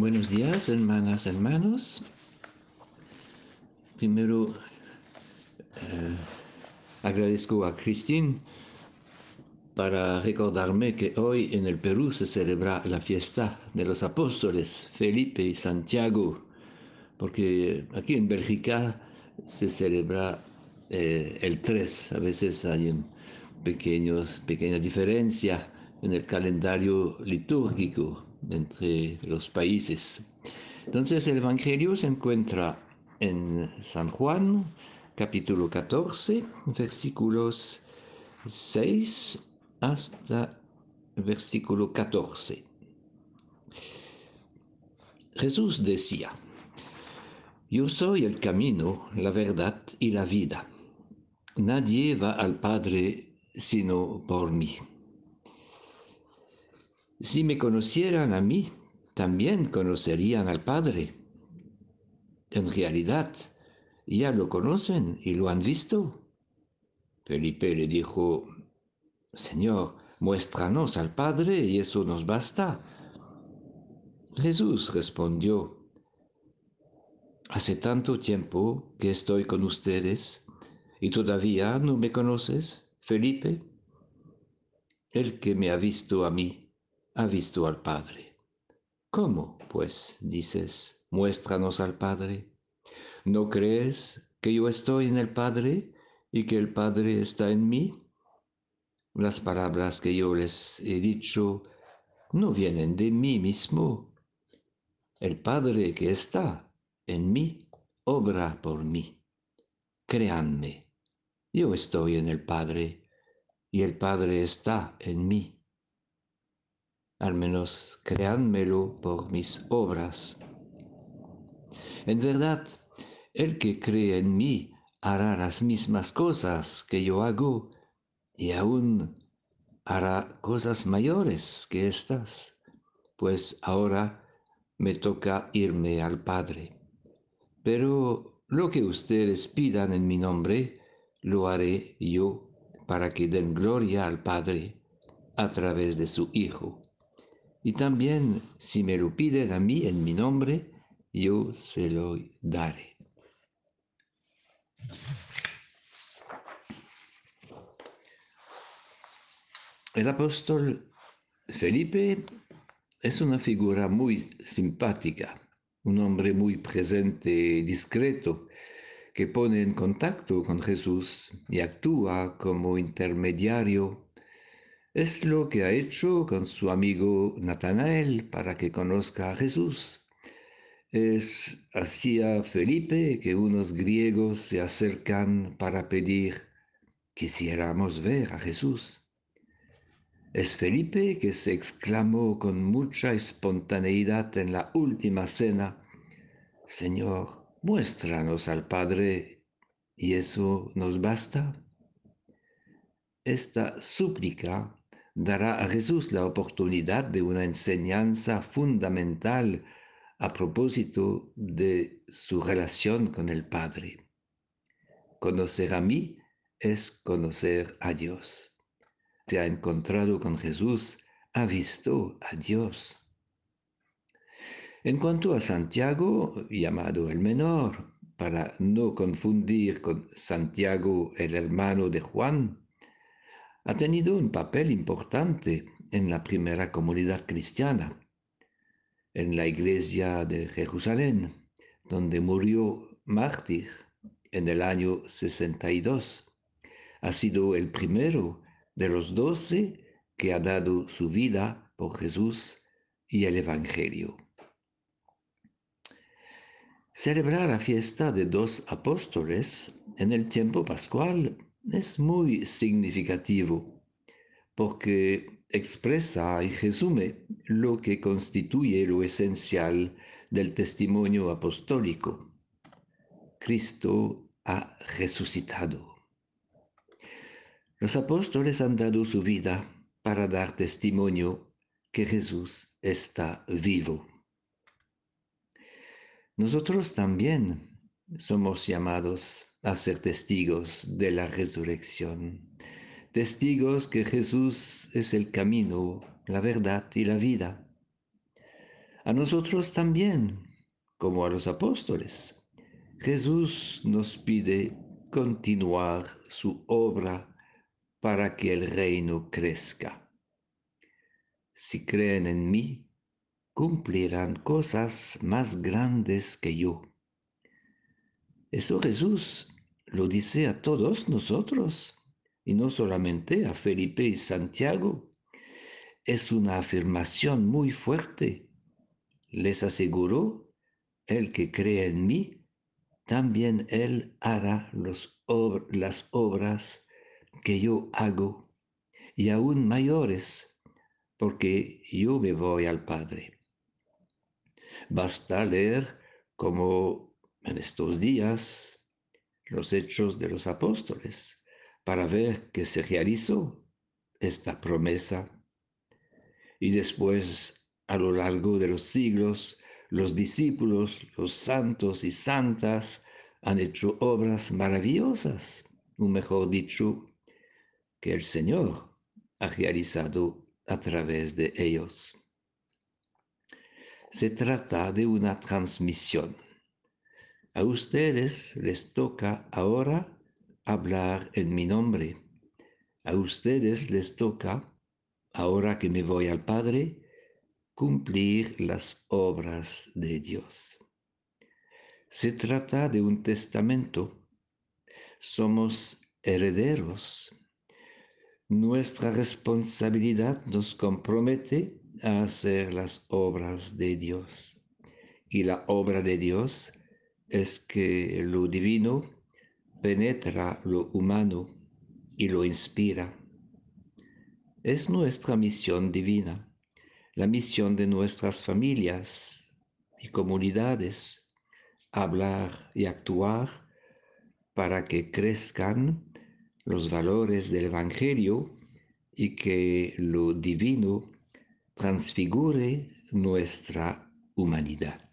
Buenos días, hermanas, hermanos. Primero, eh, agradezco a Christine para recordarme que hoy en el Perú se celebra la fiesta de los apóstoles Felipe y Santiago, porque aquí en Bélgica se celebra eh, el 3, a veces hay una pequeña diferencia en el calendario litúrgico entre los países. Entonces el Evangelio se encuentra en San Juan, capítulo 14, versículos 6 hasta versículo 14. Jesús decía, Yo soy el camino, la verdad y la vida. Nadie va al Padre sino por mí. Si me conocieran a mí, también conocerían al Padre. En realidad, ya lo conocen y lo han visto. Felipe le dijo, Señor, muéstranos al Padre y eso nos basta. Jesús respondió, Hace tanto tiempo que estoy con ustedes y todavía no me conoces, Felipe. El que me ha visto a mí, ha visto al Padre. ¿Cómo, pues, dices, muéstranos al Padre? ¿No crees que yo estoy en el Padre y que el Padre está en mí? Las palabras que yo les he dicho no vienen de mí mismo. El Padre que está en mí obra por mí. Créanme, yo estoy en el Padre y el Padre está en mí al menos créanmelo por mis obras. En verdad, el que cree en mí hará las mismas cosas que yo hago y aún hará cosas mayores que estas, pues ahora me toca irme al Padre. Pero lo que ustedes pidan en mi nombre, lo haré yo para que den gloria al Padre a través de su Hijo. Y también si me lo piden a mí en mi nombre, yo se lo daré. El apóstol Felipe es una figura muy simpática, un hombre muy presente y discreto, que pone en contacto con Jesús y actúa como intermediario es lo que ha hecho con su amigo Natanael para que conozca a Jesús. Es así a Felipe que unos griegos se acercan para pedir, quisiéramos ver a Jesús. Es Felipe que se exclamó con mucha espontaneidad en la última cena, Señor, muéstranos al Padre, y eso nos basta. Esta súplica dará a Jesús la oportunidad de una enseñanza fundamental a propósito de su relación con el Padre. Conocer a mí es conocer a Dios. Se ha encontrado con Jesús, ha visto a Dios. En cuanto a Santiago, llamado el menor, para no confundir con Santiago el hermano de Juan, ha tenido un papel importante en la primera comunidad cristiana, en la iglesia de Jerusalén, donde murió mártir en el año 62. Ha sido el primero de los doce que ha dado su vida por Jesús y el Evangelio. Celebrar la fiesta de dos apóstoles en el tiempo pascual es muy significativo porque expresa y resume lo que constituye lo esencial del testimonio apostólico. Cristo ha resucitado. Los apóstoles han dado su vida para dar testimonio que Jesús está vivo. Nosotros también somos llamados a ser testigos de la resurrección, testigos que Jesús es el camino, la verdad y la vida. A nosotros también, como a los apóstoles. Jesús nos pide continuar su obra para que el reino crezca. Si creen en mí, cumplirán cosas más grandes que yo. Eso Jesús lo dice a todos nosotros, y no solamente a Felipe y Santiago. Es una afirmación muy fuerte. Les aseguro, el que cree en mí, también él hará las obras que yo hago, y aún mayores, porque yo me voy al Padre. Basta leer como en estos días los hechos de los apóstoles para ver que se realizó esta promesa. Y después, a lo largo de los siglos, los discípulos, los santos y santas han hecho obras maravillosas, o mejor dicho, que el Señor ha realizado a través de ellos. Se trata de una transmisión. A ustedes les toca ahora hablar en mi nombre. A ustedes les toca, ahora que me voy al Padre, cumplir las obras de Dios. Se trata de un testamento. Somos herederos. Nuestra responsabilidad nos compromete a hacer las obras de Dios. Y la obra de Dios es que lo divino penetra lo humano y lo inspira. Es nuestra misión divina, la misión de nuestras familias y comunidades, hablar y actuar para que crezcan los valores del Evangelio y que lo divino transfigure nuestra humanidad.